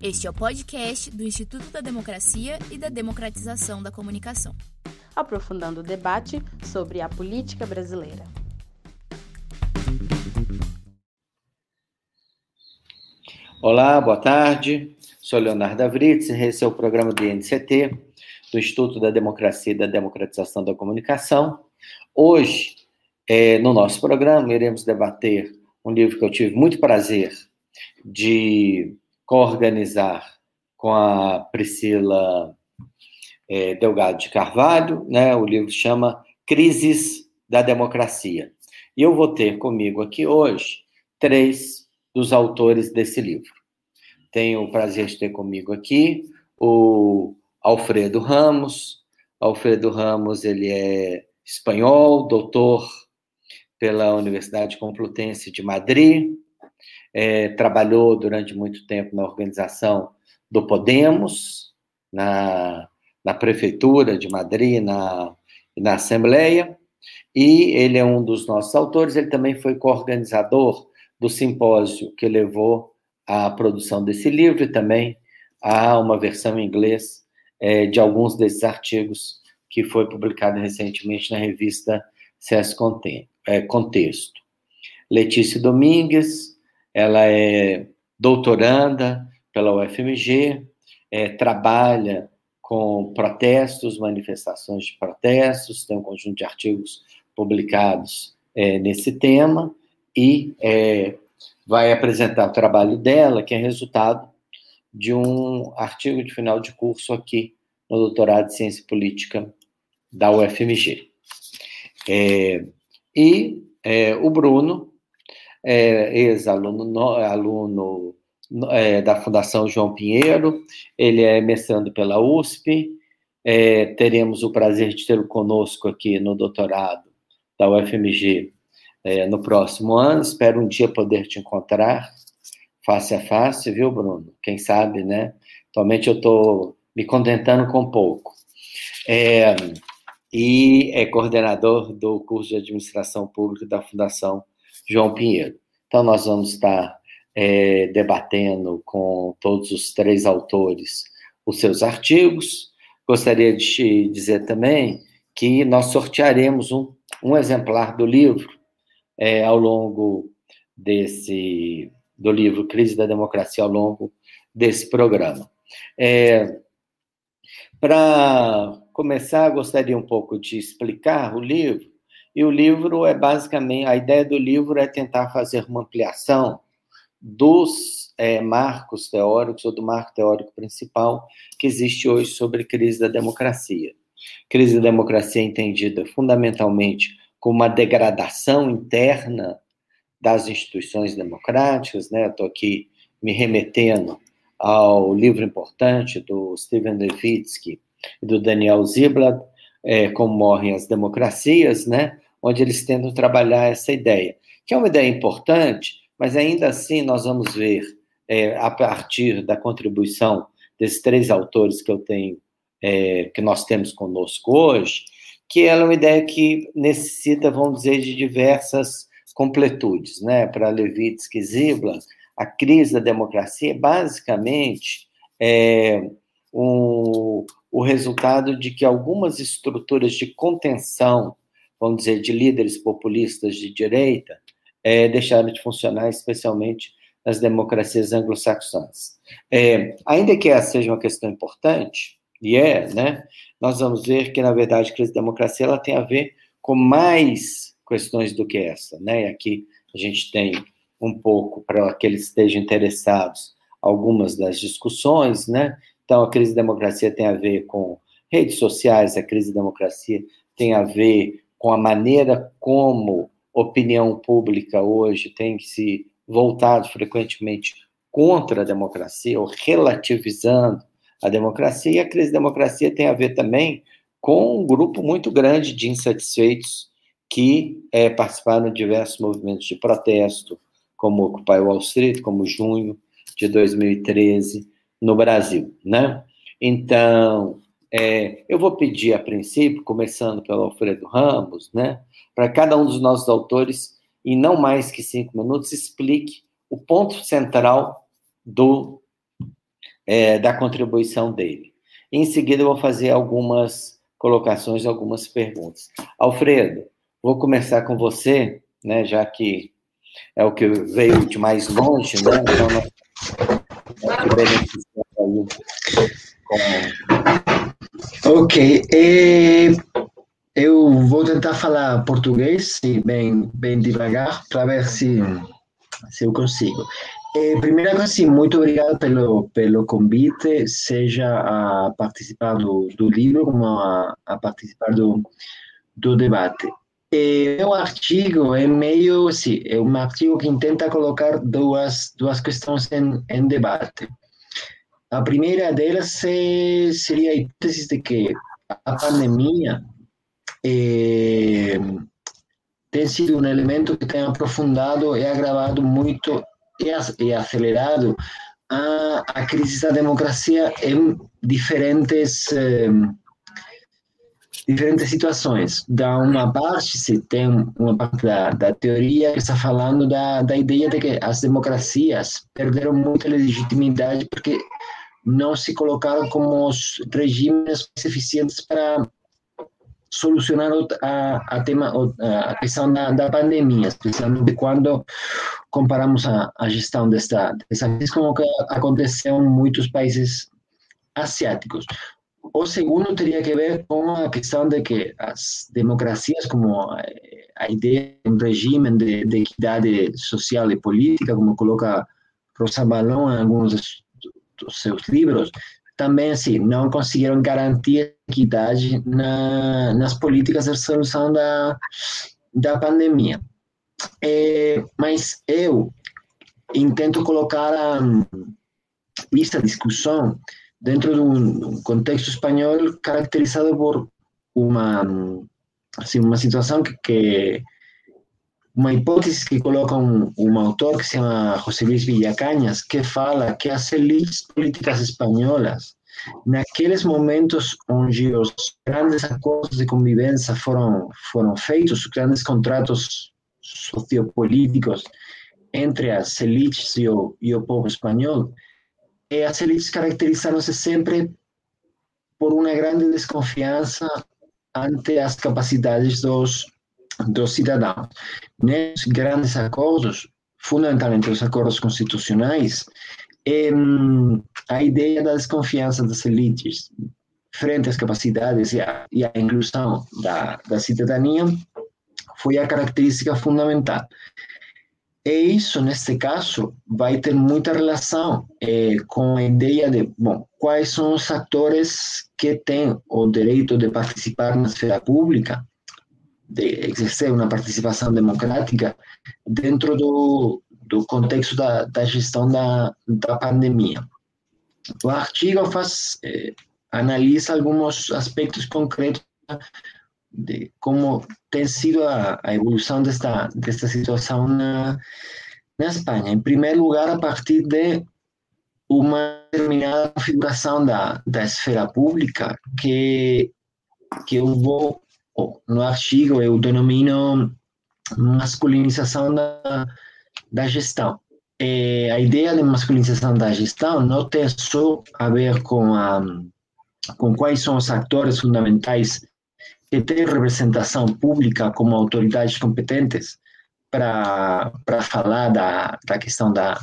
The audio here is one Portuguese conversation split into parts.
Este é o podcast do Instituto da Democracia e da Democratização da Comunicação. Aprofundando o debate sobre a política brasileira. Olá, boa tarde. Sou Leonardo Avritz e esse é o programa do INCT, do Instituto da Democracia e da Democratização da Comunicação. Hoje, é, no nosso programa, iremos debater um livro que eu tive muito prazer de coorganizar com a Priscila é, Delgado de Carvalho, né? O livro chama Crises da Democracia. E eu vou ter comigo aqui hoje três dos autores desse livro. Tenho o prazer de ter comigo aqui o Alfredo Ramos. Alfredo Ramos, ele é espanhol, doutor pela Universidade Complutense de Madrid, é, trabalhou durante muito tempo na organização do Podemos, na, na Prefeitura de Madrid, na, na Assembleia, e ele é um dos nossos autores, ele também foi coorganizador do simpósio que levou à produção desse livro e também a uma versão em inglês é, de alguns desses artigos que foi publicado recentemente na revista CS é, Contexto. Letícia Domingues, ela é doutoranda pela UFMG, é, trabalha com protestos, manifestações de protestos, tem um conjunto de artigos publicados é, nesse tema e é, vai apresentar o trabalho dela, que é resultado de um artigo de final de curso aqui no doutorado de Ciência Política da UFMG. É, e é, o Bruno, é, ex-aluno aluno, é, da Fundação João Pinheiro, ele é mestrando pela USP, é, teremos o prazer de tê-lo conosco aqui no doutorado da UFMG é, no próximo ano, espero um dia poder te encontrar face a face, viu, Bruno? Quem sabe, né? Atualmente eu estou me contentando com pouco. É, e é coordenador do curso de administração pública da Fundação João Pinheiro. Então, nós vamos estar é, debatendo com todos os três autores os seus artigos. Gostaria de te dizer também que nós sortearemos um, um exemplar do livro é, ao longo desse do livro Crise da Democracia ao longo desse programa. É, Para começar, gostaria um pouco de explicar o livro. E o livro é basicamente, a ideia do livro é tentar fazer uma ampliação dos é, marcos teóricos, ou do marco teórico principal que existe hoje sobre crise da democracia. Crise da democracia é entendida fundamentalmente como uma degradação interna das instituições democráticas, né? Estou aqui me remetendo ao livro importante do Steven Levitsky, e do Daniel Ziblatt, é, Como Morrem as Democracias, né? Onde eles tentam trabalhar essa ideia, que é uma ideia importante, mas ainda assim nós vamos ver, é, a partir da contribuição desses três autores que eu tenho, é, que nós temos conosco hoje, que ela é uma ideia que necessita, vamos dizer, de diversas completudes, né? Para Levitsky e Ziblatt, a crise da democracia é basicamente é, um, o resultado de que algumas estruturas de contenção, vamos dizer, de líderes populistas de direita, é, deixaram de funcionar, especialmente nas democracias anglo-saxãs. É, ainda que essa seja uma questão importante, e é, né, nós vamos ver que, na verdade, a crise da democracia ela tem a ver com mais questões do que essa. Né? E aqui a gente tem um pouco, para aqueles que estejam interessados, algumas das discussões, né? Então, a crise da democracia tem a ver com redes sociais, a crise da democracia tem a ver com a maneira como opinião pública hoje tem se voltado frequentemente contra a democracia ou relativizando a democracia, e a crise da democracia tem a ver também com um grupo muito grande de insatisfeitos que é, participaram de diversos movimentos de protesto, como Occupy Wall Street, como junho de 2013, no Brasil, né? Então, é, eu vou pedir a princípio, começando pelo Alfredo Ramos, né, para cada um dos nossos autores, em não mais que cinco minutos, explique o ponto central do, é, da contribuição dele. Em seguida, eu vou fazer algumas colocações, algumas perguntas. Alfredo, vou começar com você, né, já que é o que veio de mais longe, né? Então, Ok. É, eu vou tentar falar português, bem, bem devagar, para ver se, se eu consigo. É, primeira coisa, sim, muito obrigado pelo, pelo convite, seja a participar do, do livro, como a, a participar do, do debate. É, o artigo é meio, sim, é um artigo que tenta colocar duas, duas questões em, em debate. A primeira delas é, seria a hipótese de que a pandemia é, tem sido um elemento que tem aprofundado e agravado muito e acelerado a, a crise da democracia em diferentes eh, diferentes situações. Da uma parte, se tem uma parte da, da teoria que está falando da, da ideia de que as democracias perderam muita legitimidade porque não se colocaram como os regimes eficientes para solucionar a, a, tema, a questão da, da pandemia, especialmente quando comparamos a, a gestão desta, dessa crise com o que aconteceu em muitos países asiáticos. O segundo teria que ver com a questão de que as democracias, como a ideia de um regime de, de equidade social e política, como coloca Rosa Balón em alguns seus livros, também assim, não conseguiram garantir equidade na, nas políticas de solução da, da pandemia. É, mas eu intento colocar a, esta discussão dentro de um contexto espanhol caracterizado por uma assim, uma situação que, que uma hipótese que coloca um, um autor que se chama José Luis Villacañas, que fala que as elites políticas espanholas, naqueles momentos onde os grandes acordos de convivência foram, foram feitos, os grandes contratos sociopolíticos entre as elites e o, e o povo espanhol, e as elites caracterizaram-se sempre por uma grande desconfiança ante as capacidades dos dos cidadãos. Nesses grandes acordos, fundamentalmente os acordos constitucionais, é, a ideia da desconfiança das elites frente às capacidades e à, e à inclusão da, da cidadania foi a característica fundamental. E isso, neste caso, vai ter muita relação é, com a ideia de, bom, quais são os atores que têm o direito de participar na esfera pública de exercer uma participação democrática dentro do, do contexto da, da gestão da, da pandemia. O artigo faz, eh, analisa alguns aspectos concretos de como tem sido a, a evolução desta, desta situação na, na Espanha. Em primeiro lugar, a partir de uma determinada configuração da, da esfera pública que, que eu vou no artigo eu denomino masculinização da, da gestão. É, a ideia de masculinização da gestão não tem só a ver com, a, com quais são os atores fundamentais que têm representação pública como autoridades competentes para falar da, da questão da,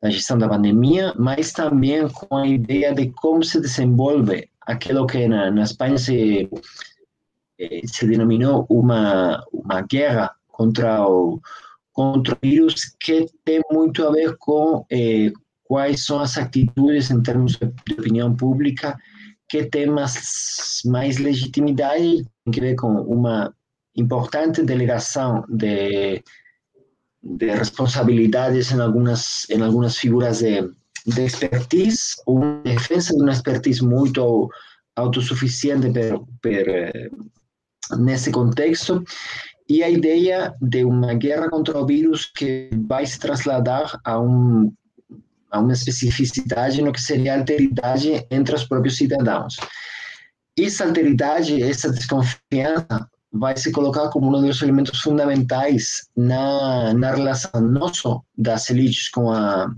da gestão da pandemia, mas também com a ideia de como se desenvolve aquilo que na, na Espanha se, se denominou uma, uma guerra contra o, contra o vírus que tem muito a ver com eh, quais são as atitudes em termos de opinião pública que tem mais, mais legitimidade, tem que ver com uma importante delegação de, de responsabilidades em algumas, em algumas figuras de, de expertise, uma defesa de uma expertise muito autossuficiente per, per nesse contexto e a ideia de uma guerra contra o vírus que vai se trasladar a, um, a uma especificidade no que seria a alteridade entre os próprios cidadãos. Essa alteridade, essa desconfiança, vai se colocar como um dos elementos fundamentais na, na relação não só das elites com a,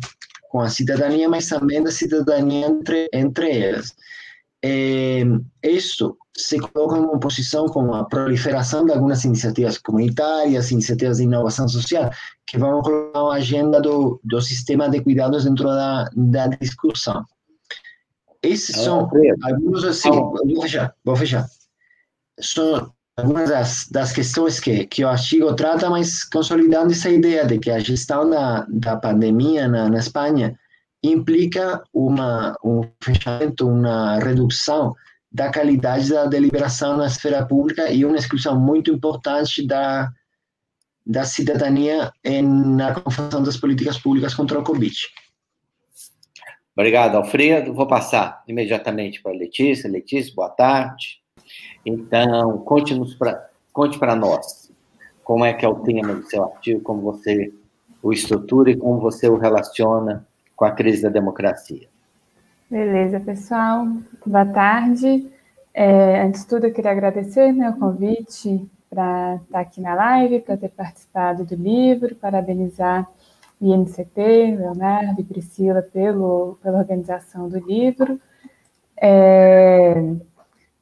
com a cidadania, mas também da cidadania entre, entre elas. É, isso se coloca em oposição com a proliferação de algumas iniciativas comunitárias, iniciativas de inovação social, que vão colocar a agenda do, do sistema de cuidados dentro da, da discussão. Esses são alguns, assim, vou fechar, vou fechar. São algumas das, das questões que, que o artigo trata, mas consolidando essa ideia de que a gestão da, da pandemia na, na Espanha implica uma, um fechamento, uma redução da qualidade da deliberação na esfera pública e uma exclusão muito importante da, da cidadania na confusão das políticas públicas contra o Covid. Obrigado, Alfredo. Vou passar imediatamente para a Letícia. Letícia, boa tarde. Então, conte para nós como é que é o tema do seu artigo, como você o estrutura e como você o relaciona com a crise da democracia. Beleza, pessoal. Boa tarde. É, antes de tudo, eu queria agradecer né, o convite para estar aqui na live, para ter participado do livro, parabenizar o INCT, Leonardo e Priscila pelo, pela organização do livro. É,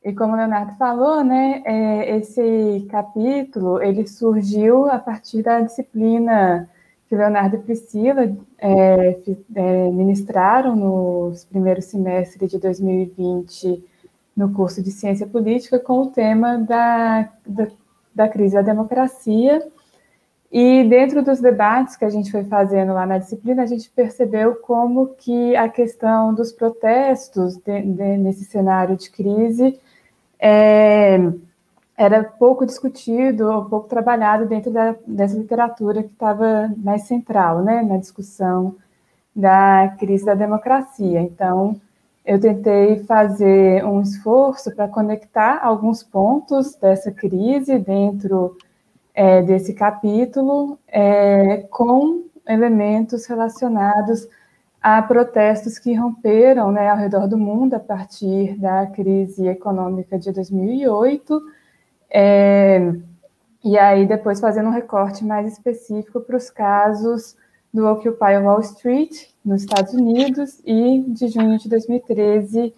e como o Leonardo falou, né, é, esse capítulo ele surgiu a partir da disciplina que Leonardo e Priscila é, é, ministraram nos primeiros semestres de 2020 no curso de Ciência Política com o tema da, da, da crise da democracia. E dentro dos debates que a gente foi fazendo lá na disciplina, a gente percebeu como que a questão dos protestos de, de, nesse cenário de crise é, era pouco discutido ou pouco trabalhado dentro da, dessa literatura que estava mais central, né, na discussão da crise da democracia. Então, eu tentei fazer um esforço para conectar alguns pontos dessa crise dentro é, desse capítulo é, com elementos relacionados a protestos que romperam né, ao redor do mundo a partir da crise econômica de 2008, é, e aí depois fazendo um recorte mais específico para os casos do Occupy Wall Street, nos Estados Unidos, e de junho de 2013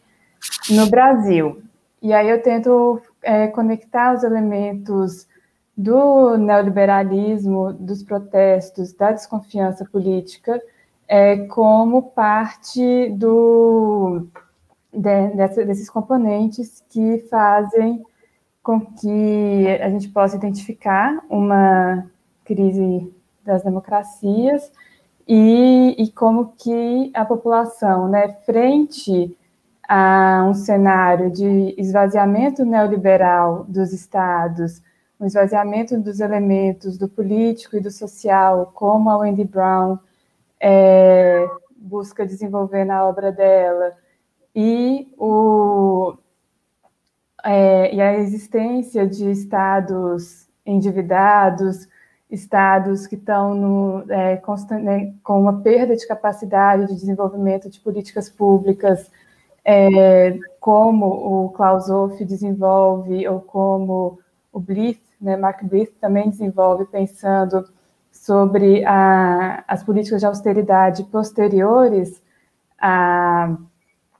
no Brasil. E aí eu tento é, conectar os elementos do neoliberalismo, dos protestos, da desconfiança política, é, como parte do, de, dessa, desses componentes que fazem com que a gente possa identificar uma crise das democracias e, e como que a população, né, frente a um cenário de esvaziamento neoliberal dos estados, um esvaziamento dos elementos do político e do social, como a Wendy Brown é, busca desenvolver na obra dela, e, o, é, e a existência de estados endividados, estados que estão é, né, com uma perda de capacidade de desenvolvimento de políticas públicas, é, como o Clausewitz desenvolve, ou como o Blith, né, Mark Blith também desenvolve, pensando sobre a, as políticas de austeridade posteriores à,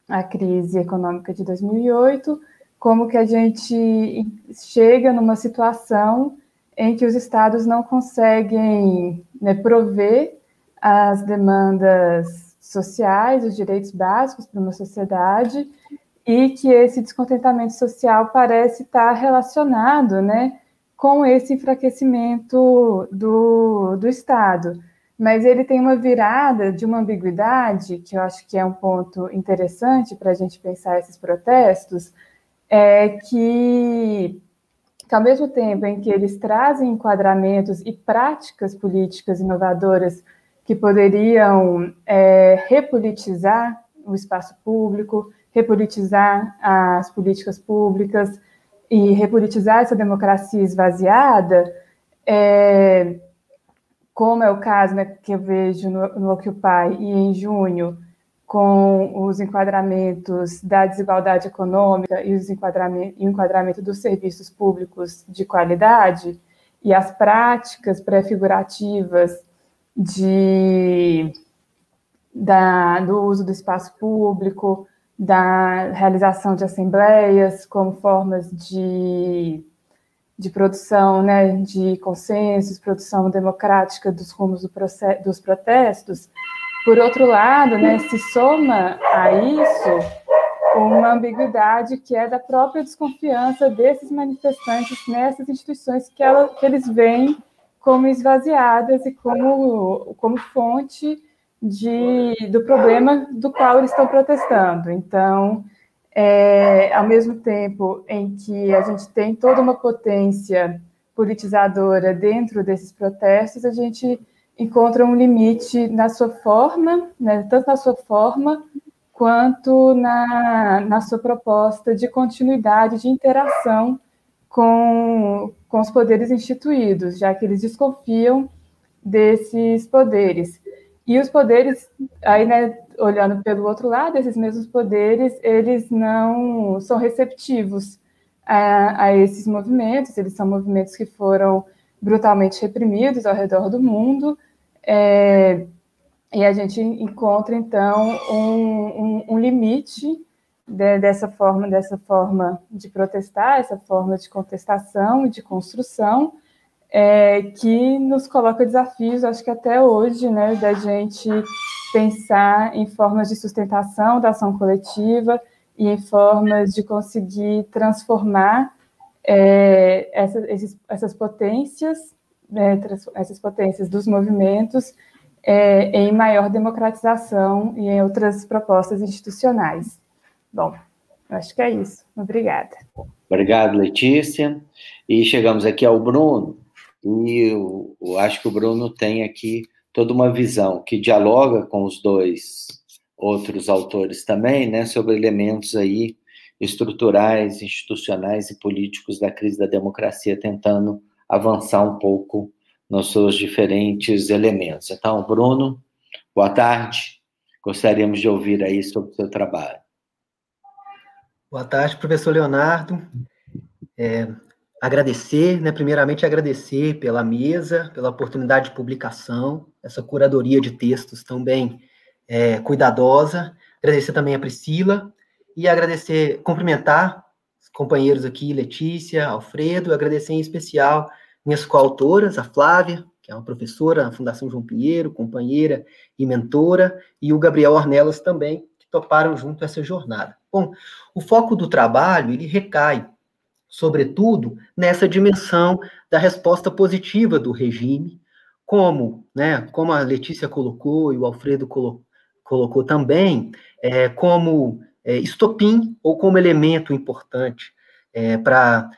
à crise econômica de 2008, como que a gente chega numa situação em que os estados não conseguem né, prover as demandas sociais, os direitos básicos para uma sociedade, e que esse descontentamento social parece estar relacionado, né, com esse enfraquecimento do, do Estado. Mas ele tem uma virada de uma ambiguidade, que eu acho que é um ponto interessante para a gente pensar esses protestos, é que, que, ao mesmo tempo em que eles trazem enquadramentos e práticas políticas inovadoras que poderiam é, repolitizar o espaço público, repolitizar as políticas públicas, e repolitizar essa democracia esvaziada, é, como é o caso né, que eu vejo no, no Occupy e em junho, com os enquadramentos da desigualdade econômica e os enquadramento, o enquadramento dos serviços públicos de qualidade e as práticas pré-figurativas de, da, do uso do espaço público, da realização de assembleias como formas de, de produção né, de consensos, produção democrática dos rumos do dos protestos. Por outro lado, né, se soma a isso uma ambiguidade que é da própria desconfiança desses manifestantes nessas instituições que, ela, que eles veem como esvaziadas e como, como fonte de, do problema do qual eles estão protestando. Então, é, ao mesmo tempo em que a gente tem toda uma potência politizadora dentro desses protestos, a gente encontra um limite na sua forma, né, tanto na sua forma quanto na, na sua proposta de continuidade de interação com, com os poderes instituídos, já que eles desconfiam desses poderes. E os poderes, aí, né, olhando pelo outro lado, esses mesmos poderes, eles não são receptivos a, a esses movimentos, eles são movimentos que foram brutalmente reprimidos ao redor do mundo, é, e a gente encontra, então, um, um, um limite de, dessa forma, dessa forma de protestar, essa forma de contestação e de construção, é, que nos coloca desafios, acho que até hoje, né, da gente pensar em formas de sustentação da ação coletiva e em formas de conseguir transformar é, essa, esses, essas potências, né, essas potências dos movimentos é, em maior democratização e em outras propostas institucionais. Bom, acho que é isso. Obrigada. Obrigado, Letícia. E chegamos aqui ao Bruno, e eu, eu acho que o Bruno tem aqui toda uma visão que dialoga com os dois outros autores também, né, sobre elementos aí estruturais, institucionais e políticos da crise da democracia, tentando avançar um pouco nos seus diferentes elementos. Então, Bruno, boa tarde. Gostaríamos de ouvir aí sobre o seu trabalho. Boa tarde, professor Leonardo. É, agradecer, né, primeiramente agradecer pela mesa, pela oportunidade de publicação, essa curadoria de textos tão bem é, cuidadosa. Agradecer também a Priscila e agradecer, cumprimentar companheiros aqui, Letícia, Alfredo, agradecer em especial minhas coautoras, a Flávia, que é uma professora na Fundação João Pinheiro, companheira e mentora, e o Gabriel Ornelas também, que toparam junto essa jornada. Bom, o foco do trabalho, ele recai, sobretudo, nessa dimensão da resposta positiva do regime, como, né, como a Letícia colocou e o Alfredo colo colocou também, é, como é, estopim ou como elemento importante é, para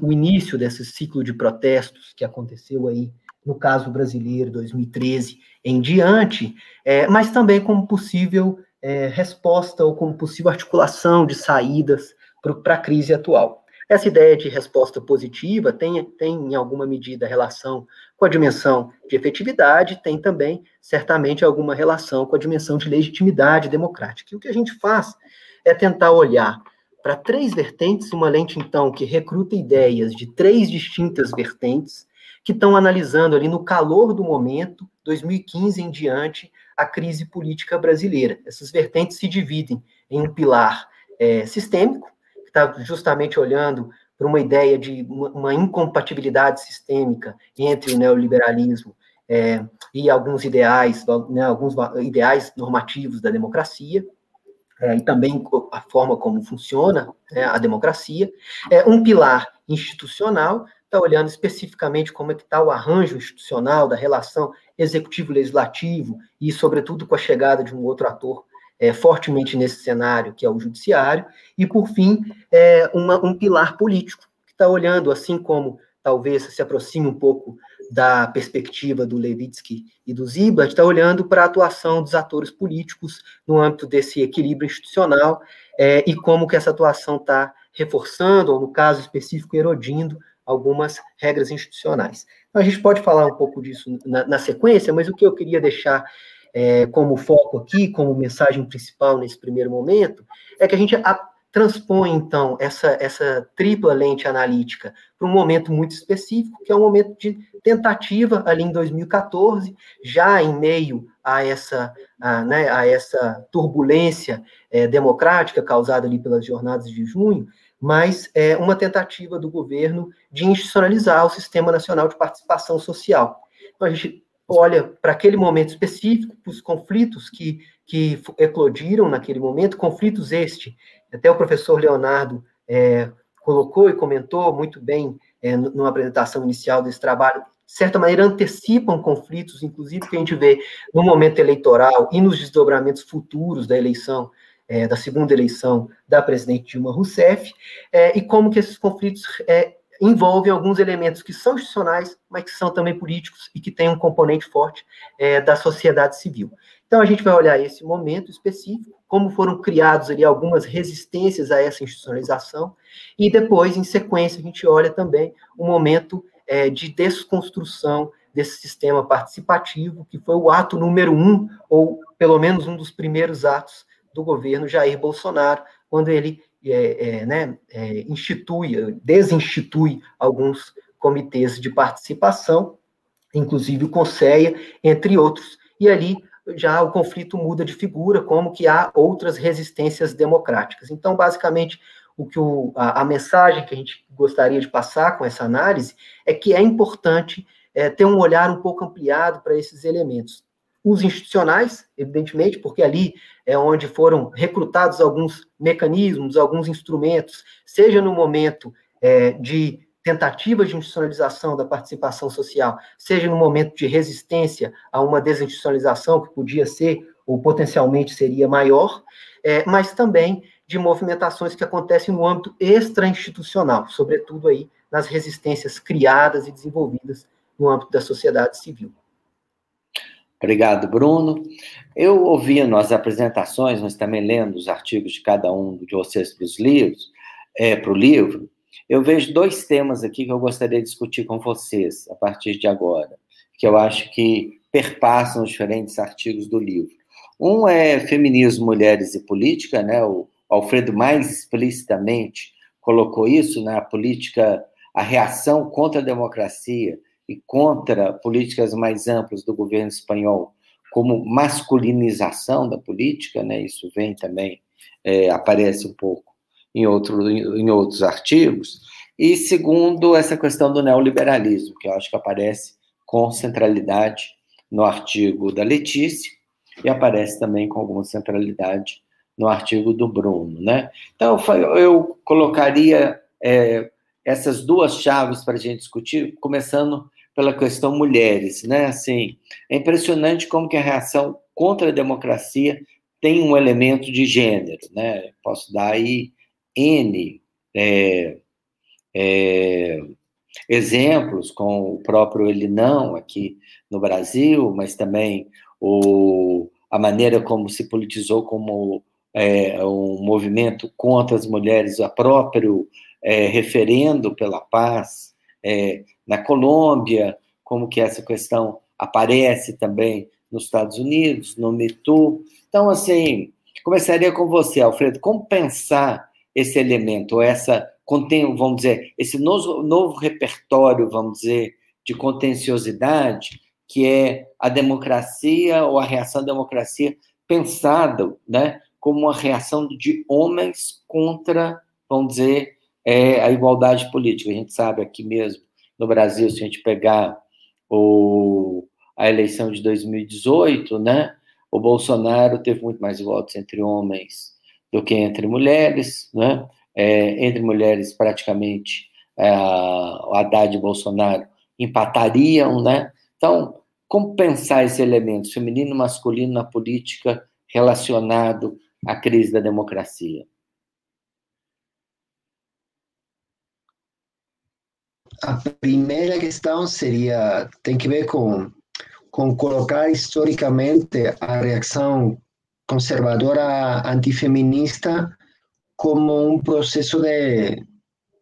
o início desse ciclo de protestos que aconteceu aí no caso brasileiro 2013 em diante, é, mas também como possível é, resposta ou como possível articulação de saídas para a crise atual. Essa ideia de resposta positiva tem, tem, em alguma medida, relação com a dimensão de efetividade, tem também, certamente, alguma relação com a dimensão de legitimidade democrática. E o que a gente faz é tentar olhar para três vertentes, uma lente, então, que recruta ideias de três distintas vertentes, que estão analisando ali no calor do momento, 2015 em diante, a crise política brasileira. Essas vertentes se dividem em um pilar é, sistêmico, que está justamente olhando para uma ideia de uma, uma, incompatibilidade sistêmica entre o neoliberalismo é, e alguns ideais, né, alguns ideais normativos da democracia, é, e também a forma como funciona né, a democracia. É, um pilar institucional está olhando especificamente como é que está o arranjo institucional da relação executivo-legislativo e, sobretudo, com a chegada de um outro ator é, fortemente nesse cenário, que é o judiciário. E, por fim, é, uma, um pilar político, que está olhando, assim como talvez se aproxime um pouco da perspectiva do Levitsky e do Ziblatt, está olhando para a atuação dos atores políticos no âmbito desse equilíbrio institucional é, e como que essa atuação está reforçando, ou no caso específico, erodindo algumas regras institucionais. Então, a gente pode falar um pouco disso na, na sequência, mas o que eu queria deixar é, como foco aqui, como mensagem principal nesse primeiro momento, é que a gente a, transpõe, então, essa, essa tripla lente analítica para um momento muito específico, que é um momento de tentativa ali em 2014, já em meio a essa, a, né, a essa turbulência é, democrática causada ali pelas jornadas de junho, mas é uma tentativa do governo de institucionalizar o Sistema Nacional de Participação Social. Então, a gente olha para aquele momento específico, para os conflitos que, que eclodiram naquele momento, conflitos este, até o professor Leonardo é, colocou e comentou muito bem é, numa apresentação inicial desse trabalho, de certa maneira antecipam conflitos, inclusive que a gente vê no momento eleitoral e nos desdobramentos futuros da eleição, é, da segunda eleição da presidente Dilma Rousseff, é, e como que esses conflitos envolvem alguns elementos que são institucionais, mas que são também políticos e que têm um componente forte é, da sociedade civil. Então, a gente vai olhar esse momento específico, como foram criados ali algumas resistências a essa institucionalização, e depois, em sequência, a gente olha também o momento é, de desconstrução desse sistema participativo, que foi o ato número um, ou pelo menos um dos primeiros atos do governo Jair Bolsonaro, quando ele é, é, né, é, institui, desinstitui alguns comitês de participação, inclusive o CONSEA, entre outros, e ali já o conflito muda de figura, como que há outras resistências democráticas. Então, basicamente, o que o, a, a, mensagem que a gente gostaria de passar com essa análise é que é importante é, ter um olhar um pouco ampliado para esses elementos os institucionais, evidentemente, porque ali é onde foram recrutados alguns mecanismos, alguns instrumentos, seja no momento é, de tentativa de institucionalização da participação social, seja no momento de resistência a uma desinstitucionalização que podia ser ou potencialmente seria maior, é, mas também de movimentações que acontecem no âmbito extra-institucional, sobretudo aí nas resistências criadas e desenvolvidas no âmbito da sociedade civil. Obrigado, Bruno. Eu ouvindo as apresentações, mas também lendo os artigos de cada um de vocês para os livros, é, para o livro, eu vejo dois temas aqui que eu gostaria de discutir com vocês a partir de agora, que eu acho que perpassam os diferentes artigos do livro. Um é feminismo, mulheres e política, né? O Alfredo mais explicitamente colocou isso, né? A política, a reação contra a democracia e contra políticas mais amplas do governo espanhol, como masculinização da política, né? Isso vem também é, aparece um pouco em, outro, em outros artigos. E segundo essa questão do neoliberalismo, que eu acho que aparece com centralidade no artigo da Letícia e aparece também com alguma centralidade no artigo do Bruno, né? Então eu colocaria é, essas duas chaves para a gente discutir, começando pela questão mulheres, né? Assim, é impressionante como que a reação contra a democracia tem um elemento de gênero, né? Posso dar aí N é, é, exemplos com o próprio Elinão aqui no Brasil, mas também o, a maneira como se politizou como é, um movimento contra as mulheres, o próprio é, referendo pela paz é, na Colômbia, como que essa questão aparece também nos Estados Unidos, no MeToo. Então, assim, começaria com você, Alfredo, como pensar esse elemento, essa, vamos dizer, esse novo, novo repertório, vamos dizer, de contenciosidade, que é a democracia ou a reação à democracia pensada, né, como uma reação de homens contra, vamos dizer, é, a igualdade política. A gente sabe aqui mesmo no Brasil, se a gente pegar o, a eleição de 2018, né, o Bolsonaro teve muito mais votos entre homens do que entre mulheres, né, é, entre mulheres praticamente é, o Haddad e Bolsonaro empatariam, né, então como pensar esse elemento feminino e masculino na política relacionado à crise da democracia? A primeira questão seria tem que ver com com colocar historicamente a reação conservadora antifeminista como um processo de,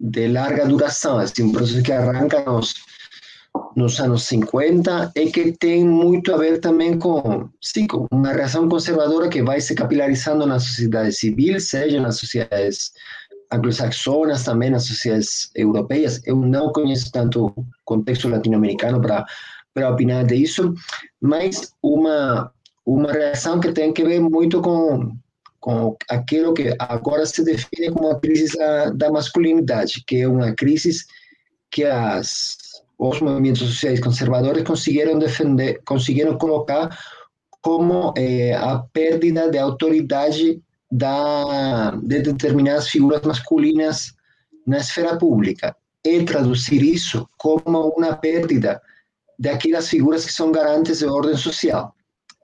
de larga duração, assim, um processo que arranca nos, nos anos 50 e que tem muito a ver também com, sim, com uma reação conservadora que vai se capilarizando na sociedade civil, seja nas sociedades anglo-saxonas, também nas sociedades europeias. Eu não conheço tanto o contexto latino-americano para para opinar disso, mas uma uma reação que tem que ver muito com com aquilo que agora se define como a crise da, da masculinidade, que é uma crise que as os movimentos sociais conservadores conseguiram defender, conseguiram colocar como eh, a perda de autoridade da, de determinadas figuras masculinas na esfera pública e traduzir isso como uma perda daquelas figuras que são garantes de ordem social.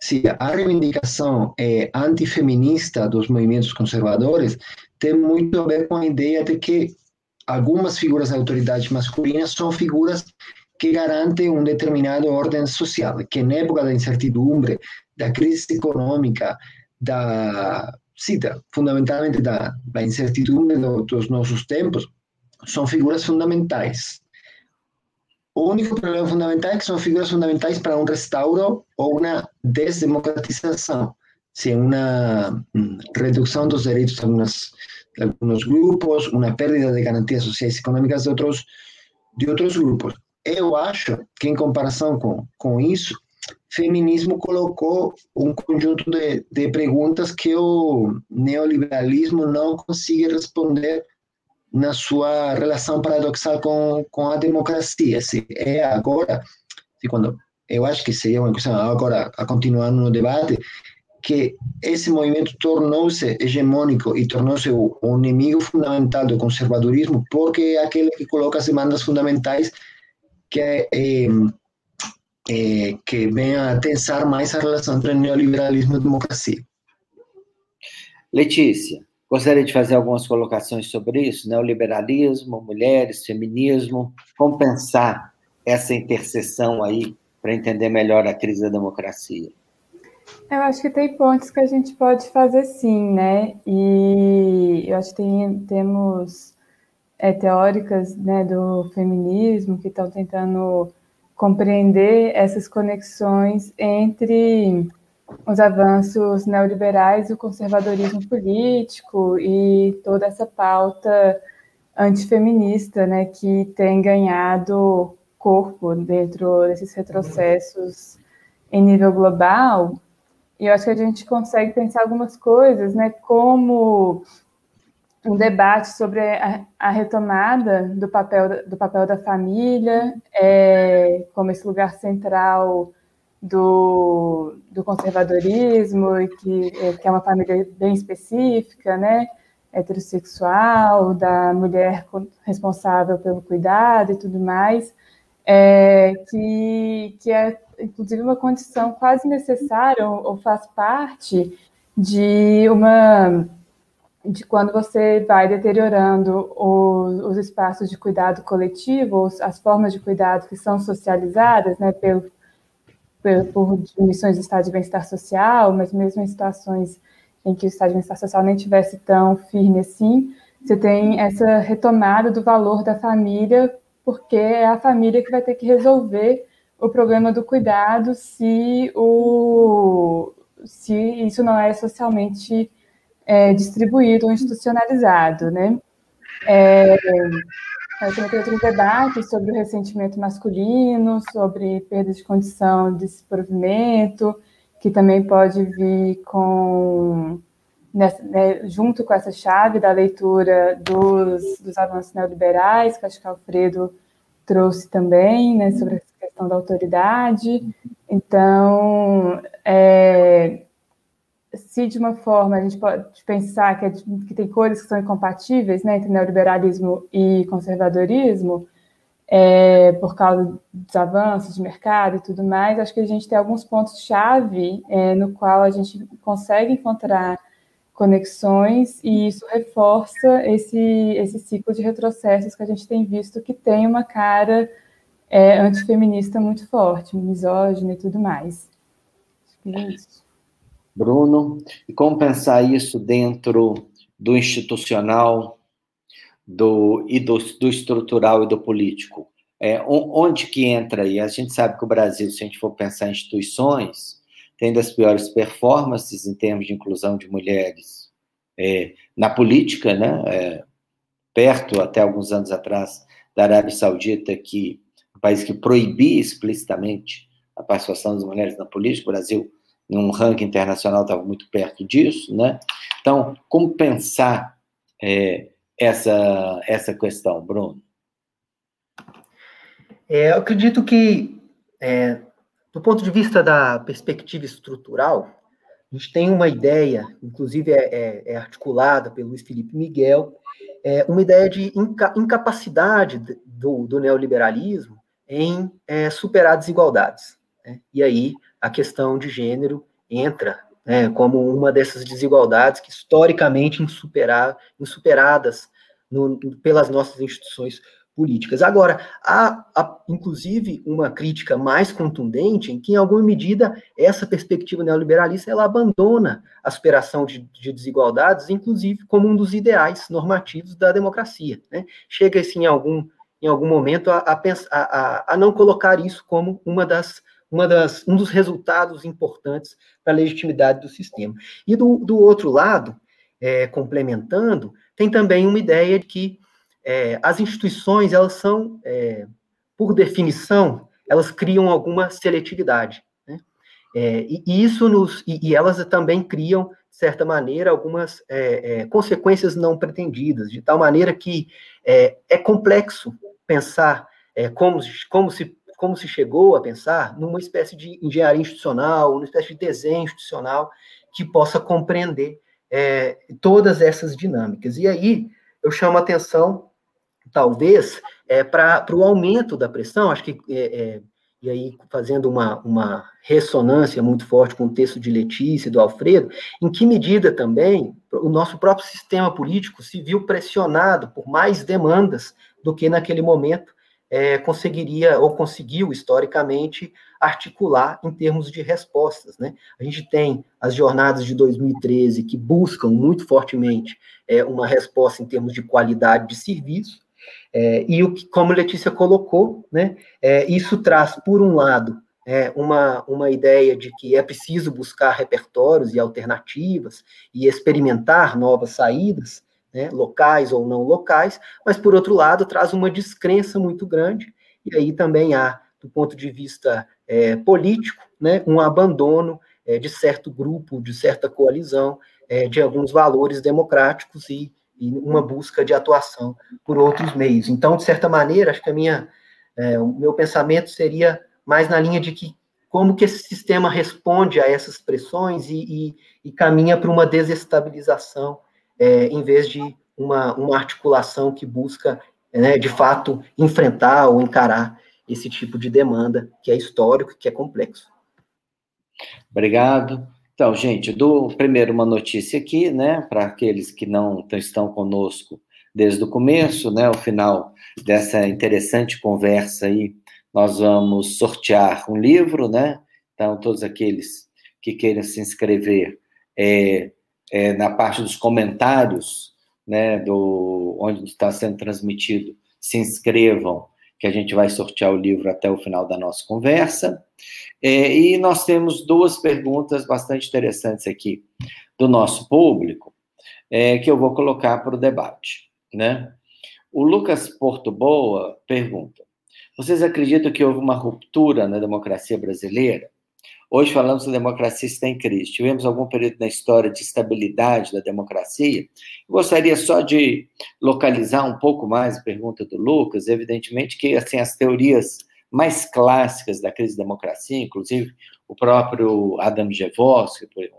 Se a reivindicação é antifeminista dos movimentos conservadores tem muito a ver com a ideia de que algumas figuras de autoridade masculinas são figuras que garantem um determinado ordem social, que na época da incertidumbre, da crise econômica, da, sim, da, fundamentalmente da, da incertidumbre do, dos nossos tempos, são figuras fundamentais. O único problema fundamental é que são figuras fundamentais para um restauro ou uma desdemocratização, se uma hum, redução dos direitos de, algumas, de alguns grupos, uma perda de garantias sociais e econômicas de outros, de outros grupos. Eu acho que, em comparação com, com isso, feminismo colocou um conjunto de, de perguntas que o neoliberalismo não consegue responder na sua relação paradoxal com, com a democracia. Se é agora, se quando eu acho que seria uma questão agora a continuar no debate, que esse movimento tornou-se hegemônico e tornou-se o, o, inimigo fundamental do conservadorismo, porque é aquele que coloca as demandas fundamentais que é, é, que vem a tensar mais a relação entre neoliberalismo e democracia. Letícia, Gostaria de fazer algumas colocações sobre isso, neoliberalismo, mulheres, feminismo, como pensar essa interseção aí para entender melhor a crise da democracia. Eu acho que tem pontos que a gente pode fazer sim, né? E eu acho que tem, temos é, teóricas né, do feminismo que estão tentando compreender essas conexões entre os avanços neoliberais e o conservadorismo político e toda essa pauta antifeminista, né, que tem ganhado corpo dentro desses retrocessos em nível global. E eu acho que a gente consegue pensar algumas coisas, né, como um debate sobre a, a retomada do papel, do papel da família, é, como esse lugar central do, do conservadorismo, e que, é, que é uma família bem específica, né? heterossexual, da mulher responsável pelo cuidado e tudo mais, é, que, que é, inclusive, uma condição quase necessária ou, ou faz parte de uma de quando você vai deteriorando os, os, espaços de cuidado coletivo, as formas de cuidado que são socializadas, né, pelo, por diminuições do estado de bem-estar social, mas mesmo em situações em que o estado de bem-estar social nem tivesse tão firme assim, você tem essa retomada do valor da família, porque é a família que vai ter que resolver o problema do cuidado se, o, se isso não é socialmente é, distribuído ou institucionalizado, né? É, eu também tenho outros debates sobre o ressentimento masculino, sobre perda de condição de desprovimento, que também pode vir com, né, junto com essa chave da leitura dos, dos avanços neoliberais, que acho que Alfredo trouxe também, né, sobre essa questão da autoridade. Então, é, se de uma forma a gente pode pensar que, é, que tem coisas que são incompatíveis né, entre neoliberalismo e conservadorismo, é, por causa dos avanços de mercado e tudo mais, acho que a gente tem alguns pontos-chave é, no qual a gente consegue encontrar conexões e isso reforça esse, esse ciclo de retrocessos que a gente tem visto que tem uma cara é, antifeminista muito forte, misógina e tudo mais. Acho que é isso. Bruno, e como pensar isso dentro do institucional do, e do, do estrutural e do político? é, onde que entra aí? A gente sabe que o Brasil, se a gente for pensar em instituições, tem das piores performances em termos de inclusão de mulheres é, na política, né? É, perto, até alguns anos atrás, da Arábia Saudita, que um país que proibia explicitamente a participação das mulheres na política, o Brasil, num ranking internacional, estava muito perto disso, né? Então, como pensar é, essa, essa questão, Bruno? É, eu acredito que, é, do ponto de vista da perspectiva estrutural, a gente tem uma ideia, inclusive é, é, é articulada pelo Luiz Felipe Miguel, é uma ideia de inca incapacidade do, do, neoliberalismo em superar desigualdades. Né? E aí a questão de gênero entra né, como uma dessas desigualdades que historicamente insuperar, insuperadas no, pelas nossas instituições políticas. Agora, há, há, inclusive uma crítica mais contundente em que, em alguma medida, essa perspectiva neoliberalista ela abandona a superação de, de desigualdades, inclusive como um dos ideais normativos da democracia. Né? Chega assim, em algum, em algum momento a, a, a, a não colocar isso como uma das uma das, um dos resultados importantes para a legitimidade do sistema. E do, do outro lado, é, complementando, tem também uma ideia de que é, as instituições, elas são, é, por definição, elas criam alguma seletividade. Né? É, e, e, isso nos, e, e, elas também criam, de certa maneira, algumas é, é, consequências não pretendidas, de tal maneira que é, é complexo pensar como, como, se, como se chegou a pensar numa espécie de engenharia institucional, uma espécie de desenho institucional que possa compreender todas essas dinâmicas. E aí eu chamo a atenção talvez, é, para o aumento da pressão, acho que, é, é, e aí fazendo uma, uma ressonância muito forte com o texto de Letícia e do Alfredo, em que medida também o nosso próprio sistema político se viu pressionado por mais demandas do que naquele momento é, conseguiria ou conseguiu historicamente articular em termos de respostas. Né? A gente tem as jornadas de 2013 que buscam muito fortemente é, uma resposta em termos de qualidade de serviço, é, e o que, como Letícia colocou, né, é, isso traz, por um lado, é, uma, uma ideia de que é preciso buscar repertórios e alternativas e experimentar novas saídas, né, locais ou não locais, mas, por outro lado, traz uma descrença muito grande, e aí também há, do ponto de vista é, político, né, um abandono é, de certo grupo, de certa coalizão, é, de alguns valores democráticos e e uma busca de atuação por outros meios. Então, de certa maneira, acho que a minha, é, o meu pensamento seria mais na linha de que como que esse sistema responde a essas pressões e, e, e caminha para uma desestabilização, é, em vez de uma, uma articulação que busca, né, de fato, enfrentar ou encarar esse tipo de demanda que é histórico e que é complexo. Obrigado. Então, gente, dou primeiro uma notícia aqui, né, para aqueles que não estão conosco desde o começo, né, o final dessa interessante conversa aí, nós vamos sortear um livro, né, então todos aqueles que queiram se inscrever é, é, na parte dos comentários, né, do onde está sendo transmitido, se inscrevam que a gente vai sortear o livro até o final da nossa conversa. É, e nós temos duas perguntas bastante interessantes aqui do nosso público, é, que eu vou colocar para o debate. Né? O Lucas Porto Boa pergunta: Vocês acreditam que houve uma ruptura na democracia brasileira? Hoje falamos que a democracia está em crise. Tivemos algum período na história de estabilidade da democracia? gostaria só de localizar um pouco mais a pergunta do Lucas. Evidentemente que assim as teorias mais clássicas da crise da democracia, inclusive o próprio Adam foi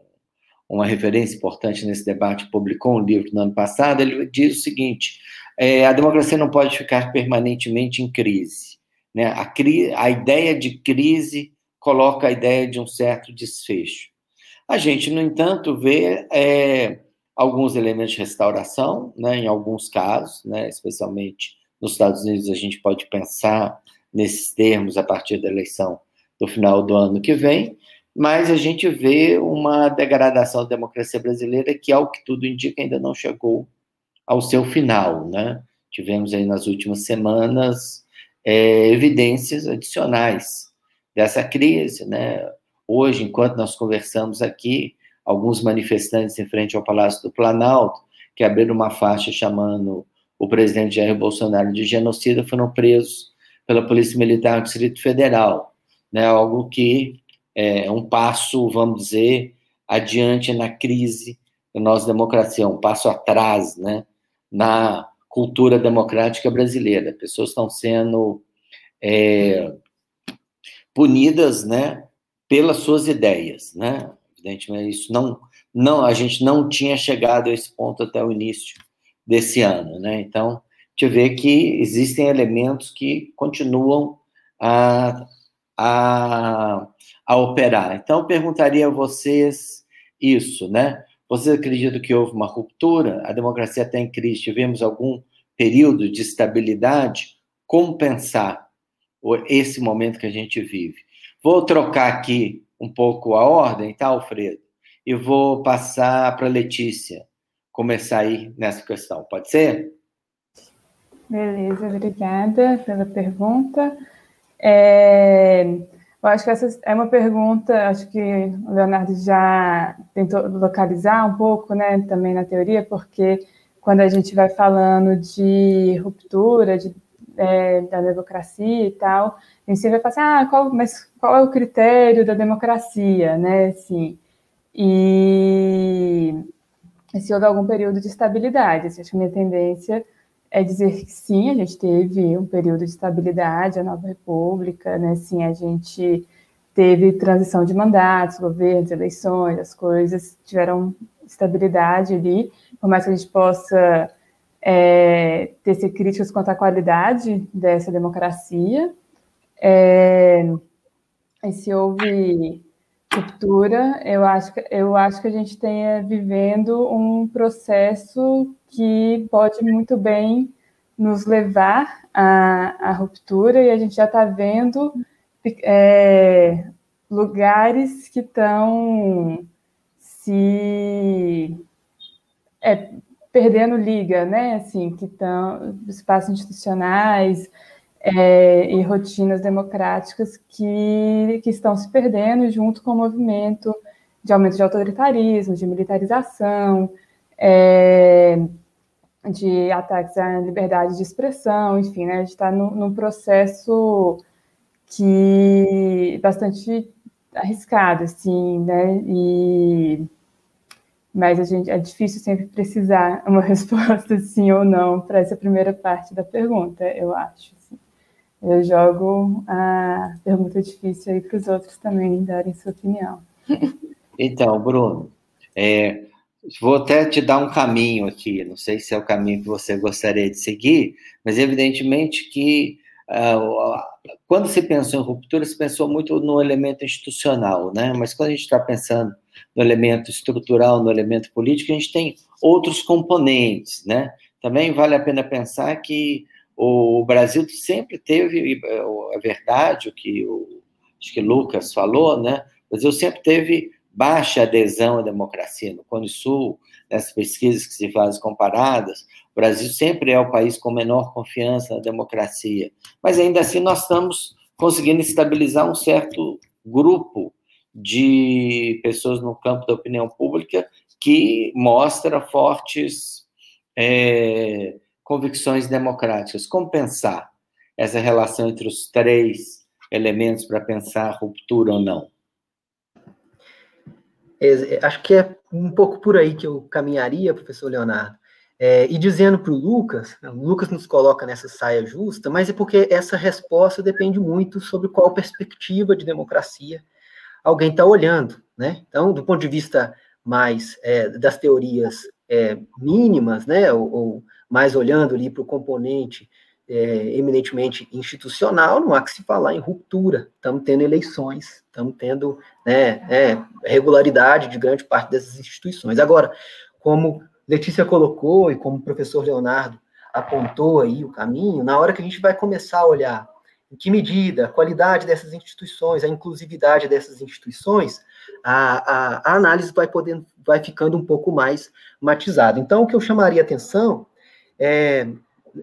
uma referência importante nesse debate, publicou um livro no ano passado, ele diz o seguinte, é, a democracia não pode ficar permanentemente em crise. Né? A, cri a ideia de crise coloca a ideia de um certo desfecho. A gente, no entanto, vê é, alguns elementos de restauração, né, em alguns casos, né, especialmente nos Estados Unidos, a gente pode pensar nesses termos a partir da eleição do final do ano que vem, mas a gente vê uma degradação da democracia brasileira que, ao que tudo indica, ainda não chegou ao seu final, né? Tivemos aí nas últimas semanas é, evidências adicionais dessa crise, né? Hoje, enquanto nós conversamos aqui, alguns manifestantes em frente ao Palácio do Planalto, que abriram uma faixa chamando o presidente Jair Bolsonaro de genocida, foram presos pela Polícia Militar do Distrito Federal, né? Algo que é um passo, vamos dizer, adiante na crise da nossa democracia, um passo atrás, né? Na cultura democrática brasileira. Pessoas estão sendo é, punidas, né, pelas suas ideias, né? Evidentemente, isso não, não, a gente não tinha chegado a esse ponto até o início desse ano, né? Então, gente vê que existem elementos que continuam a, a, a operar. Então, perguntaria a vocês isso, né? Vocês acreditam que houve uma ruptura? A democracia está em crise? Tivemos algum período de estabilidade? Como pensar esse momento que a gente vive? Vou trocar aqui um pouco a ordem, tá, Alfredo? E vou passar para Letícia começar aí nessa questão. Pode ser? Beleza, obrigada pela pergunta. É, eu acho que essa é uma pergunta, acho que o Leonardo já tentou localizar um pouco, né, também na teoria, porque quando a gente vai falando de ruptura, de, é, da democracia e tal, a gente sempre vai falar assim, ah, qual, mas qual é o critério da democracia, né, assim, e se houve algum período de estabilidade, assim, acho que a minha tendência é dizer que sim, a gente teve um período de estabilidade, a nova república, né? Sim, a gente teve transição de mandatos, governos, eleições, as coisas tiveram estabilidade ali, por mais que a gente possa é, ter críticas quanto à qualidade dessa democracia. É, e se houve ruptura, eu acho, que, eu acho que a gente tenha vivendo um processo que pode muito bem nos levar à, à ruptura, e a gente já está vendo é, lugares que estão se é, perdendo liga, né? Assim, que estão espaços institucionais, é, e rotinas democráticas que, que estão se perdendo junto com o movimento de aumento de autoritarismo, de militarização, é, de ataques à liberdade de expressão, enfim, né, a gente está num processo que bastante arriscado, assim, né, e mas a gente é difícil sempre precisar uma resposta sim ou não para essa primeira parte da pergunta, eu acho eu jogo a pergunta difícil aí para os outros também darem sua opinião. Então, Bruno, é, vou até te dar um caminho aqui, não sei se é o caminho que você gostaria de seguir, mas evidentemente que uh, quando se pensou em ruptura, se pensou muito no elemento institucional, né? Mas quando a gente está pensando no elemento estrutural, no elemento político, a gente tem outros componentes, né? Também vale a pena pensar que o Brasil sempre teve, é verdade, o que o, acho que Lucas falou, né? O Brasil sempre teve baixa adesão à democracia. No Cone Sul, nessas pesquisas que se fazem comparadas, o Brasil sempre é o país com menor confiança na democracia. Mas ainda assim nós estamos conseguindo estabilizar um certo grupo de pessoas no campo da opinião pública que mostra fortes é, convicções democráticas. Como pensar essa relação entre os três elementos para pensar ruptura ou não? É, acho que é um pouco por aí que eu caminharia, professor Leonardo. É, e dizendo para o Lucas, né, o Lucas nos coloca nessa saia justa, mas é porque essa resposta depende muito sobre qual perspectiva de democracia alguém está olhando, né? Então, do ponto de vista mais é, das teorias é, mínimas, né, ou, ou mais olhando ali para o componente é, eminentemente institucional, não há que se falar em ruptura. Estamos tendo eleições, estamos tendo né, é, regularidade de grande parte dessas instituições. Agora, como Letícia colocou e como o professor Leonardo apontou aí o caminho, na hora que a gente vai começar a olhar em que medida a qualidade dessas instituições, a inclusividade dessas instituições, a, a, a análise vai, poder, vai ficando um pouco mais matizada. Então, o que eu chamaria atenção é,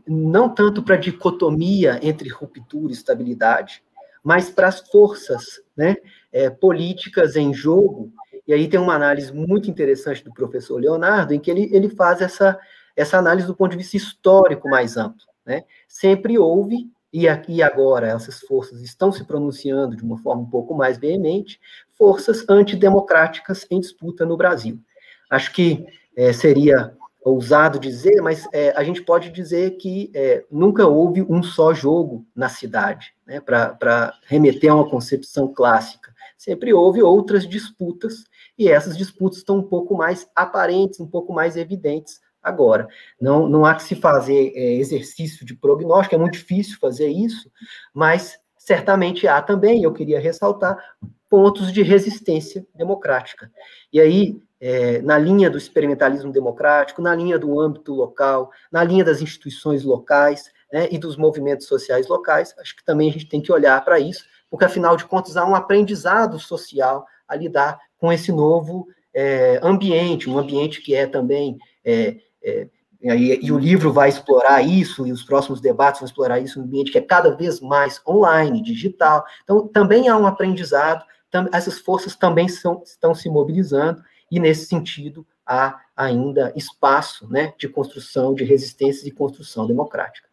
não tanto para a dicotomia entre ruptura e estabilidade, mas para as forças né, é, políticas em jogo. E aí tem uma análise muito interessante do professor Leonardo, em que ele, ele faz essa, essa análise do ponto de vista histórico mais amplo. Né? Sempre houve, e aqui agora essas forças estão se pronunciando de uma forma um pouco mais veemente, forças antidemocráticas em disputa no Brasil. Acho que é, seria ousado dizer, mas é, a gente pode dizer que é, nunca houve um só jogo na cidade, né, para remeter a uma concepção clássica. Sempre houve outras disputas, e essas disputas estão um pouco mais aparentes, um pouco mais evidentes agora. Não, não há que se fazer é, exercício de prognóstico, é muito difícil fazer isso, mas certamente há também, eu queria ressaltar, pontos de resistência democrática. E aí, é, na linha do experimentalismo democrático, na linha do âmbito local, na linha das instituições locais né, e dos movimentos sociais locais, acho que também a gente tem que olhar para isso, porque afinal de contas há um aprendizado social a lidar com esse novo é, ambiente, um ambiente que é também é, é, e, e, o livro vai explorar isso, e os próximos debates vão explorar isso, um ambiente que é cada vez mais online, digital. Então, também há um aprendizado, tam, essas forças também são, estão se mobilizando, e nesse sentido há ainda espaço né, de construção de resistências e construção democrática.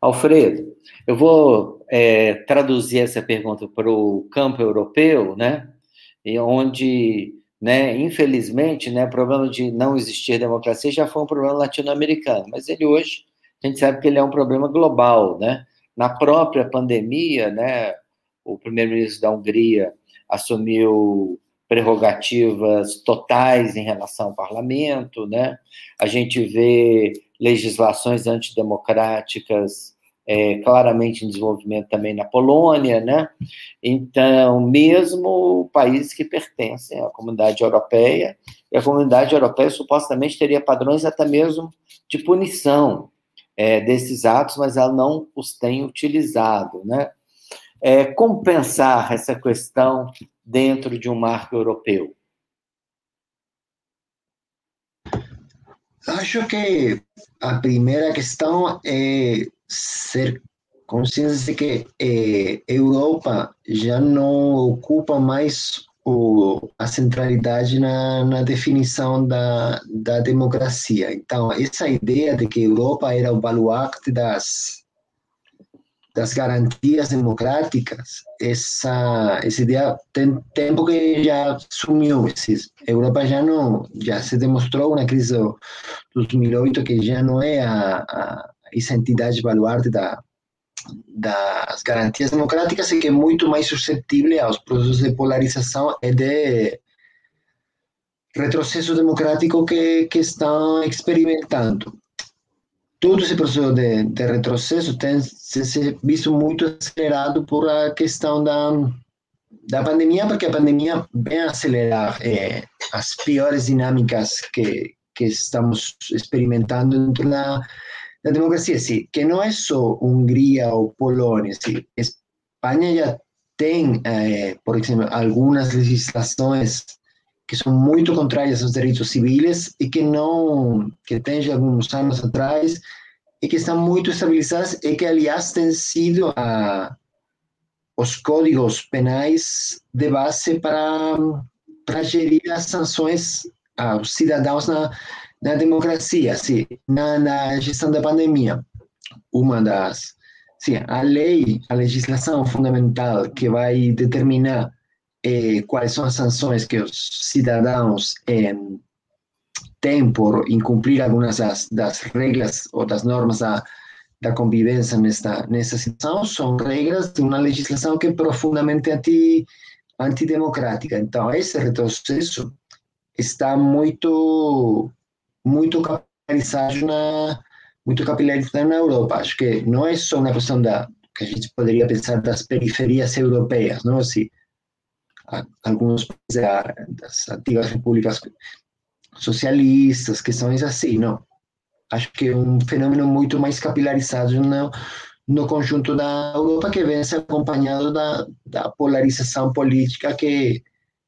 Alfredo, eu vou é, traduzir essa pergunta para o campo europeu, né, onde, né, infelizmente, né, o problema de não existir democracia já foi um problema latino-americano, mas ele hoje, a gente sabe que ele é um problema global, né, na própria pandemia, né, o primeiro-ministro da Hungria assumiu prerrogativas totais em relação ao parlamento, né? A gente vê legislações antidemocráticas é, claramente em desenvolvimento também na Polônia, né? Então, mesmo países que pertencem à comunidade europeia, e a comunidade europeia supostamente teria padrões até mesmo de punição é, desses atos, mas ela não os tem utilizado, né? É, como pensar essa questão dentro de um marco europeu? Acho que a primeira questão é ser consciente de que eh, Europa já não ocupa mais o, a centralidade na, na definição da, da democracia. Então, essa ideia de que Europa era o baluarte das das garantias democráticas, essa, essa ideia tem tempo que já sumiu. A Europa já não, já se demonstrou na crise de 2008 que já não é a, a essa entidade baluarte da, das garantias democráticas e que é muito mais suscetível aos processos de polarização e de retrocesso democrático que, que estão experimentando todo esse processo de, de retrocesso tem se visto muito acelerado por a questão da, pandemia, porque a pandemia vem acelerar é, as piores dinâmicas que, estamos experimentando dentro da, da democracia, que não é só Hungria ou Polônia, sim, Espanha já tem, é, por exemplo, algumas legislações que são muito contrárias aos direitos civis e que não, que tem já alguns anos atrás e que estão muito estabilizadas e que, aliás, têm sido a, os códigos penais de base para, para gerir as sanções aos cidadãos na, na democracia, sim, na, na gestão da pandemia. Uma das, sim, a lei, a legislação fundamental que vai determinar eh, quais são as sanções que os cidadãos eh, têm por incumprir algumas das, das regras ou das normas da, da convivência nesta, nessa situação são regras de uma legislação que é profundamente anti, antidemocrática. Então, esse retrocesso está muito, muito capitalizado na, muito capilarizado na Europa. Acho que não é só uma questão da que a gente poderia pensar das periferias europeias, não? Se alguns países das antigas repúblicas socialistas, questões assim, não. Acho que é um fenômeno muito mais capilarizado no, no conjunto da Europa, que vem se acompanhado da, da polarização política que,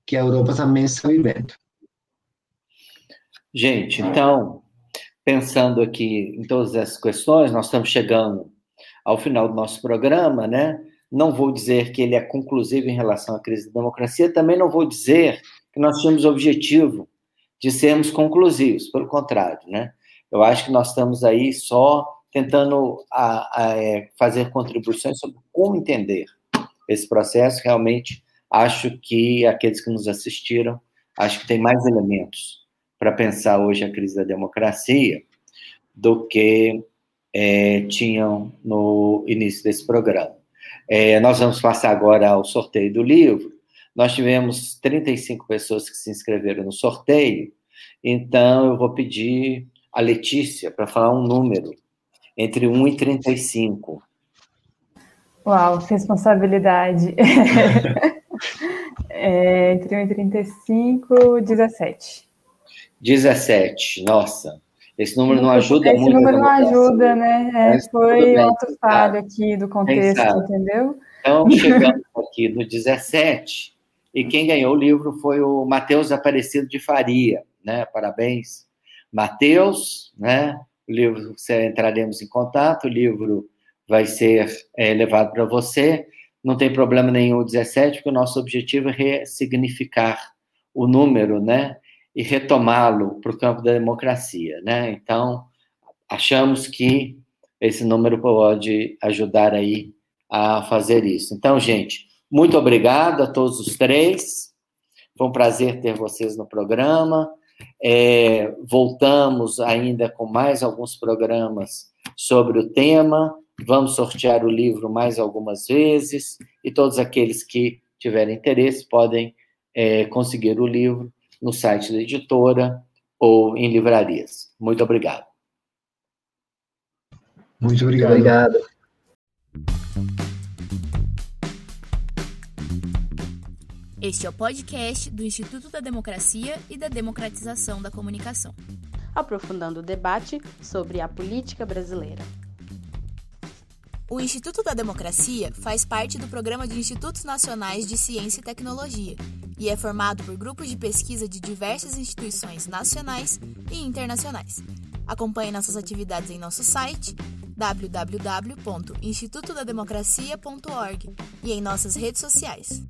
que a Europa também está vivendo. Gente, então, pensando aqui em todas essas questões, nós estamos chegando ao final do nosso programa, né? Não vou dizer que ele é conclusivo em relação à crise da democracia, também não vou dizer que nós tínhamos objetivo de sermos conclusivos, pelo contrário, né? Eu acho que nós estamos aí só tentando a, a, é, fazer contribuições sobre como entender esse processo. Realmente, acho que aqueles que nos assistiram, acho que tem mais elementos para pensar hoje a crise da democracia do que é, tinham no início desse programa. É, nós vamos passar agora ao sorteio do livro. Nós tivemos 35 pessoas que se inscreveram no sorteio, então eu vou pedir a Letícia para falar um número entre 1 e 35. Uau, responsabilidade. é, entre 1 e 35, 17. 17, nossa. Esse número não ajuda Esse muito. Esse número não ajuda, né? É, foi um outro falho aqui do contexto, entendeu? Então, chegamos aqui no 17, e quem ganhou o livro foi o Matheus Aparecido de Faria, né? Parabéns, Matheus, né? O livro, entraremos em contato, o livro vai ser é, levado para você. Não tem problema nenhum o 17, porque o nosso objetivo é ressignificar o número, né? E retomá-lo para o campo da democracia, né? Então, achamos que esse número pode ajudar aí a fazer isso. Então, gente, muito obrigado a todos os três. Foi um prazer ter vocês no programa. É, voltamos ainda com mais alguns programas sobre o tema. Vamos sortear o livro mais algumas vezes e todos aqueles que tiverem interesse podem é, conseguir o livro no site da editora ou em livrarias. Muito obrigado. Muito obrigado. obrigado. Este é o podcast do Instituto da Democracia e da Democratização da Comunicação. Aprofundando o debate sobre a política brasileira. O Instituto da Democracia faz parte do Programa de Institutos Nacionais de Ciência e Tecnologia e é formado por grupos de pesquisa de diversas instituições nacionais e internacionais. Acompanhe nossas atividades em nosso site www.institutodademocracia.org e em nossas redes sociais.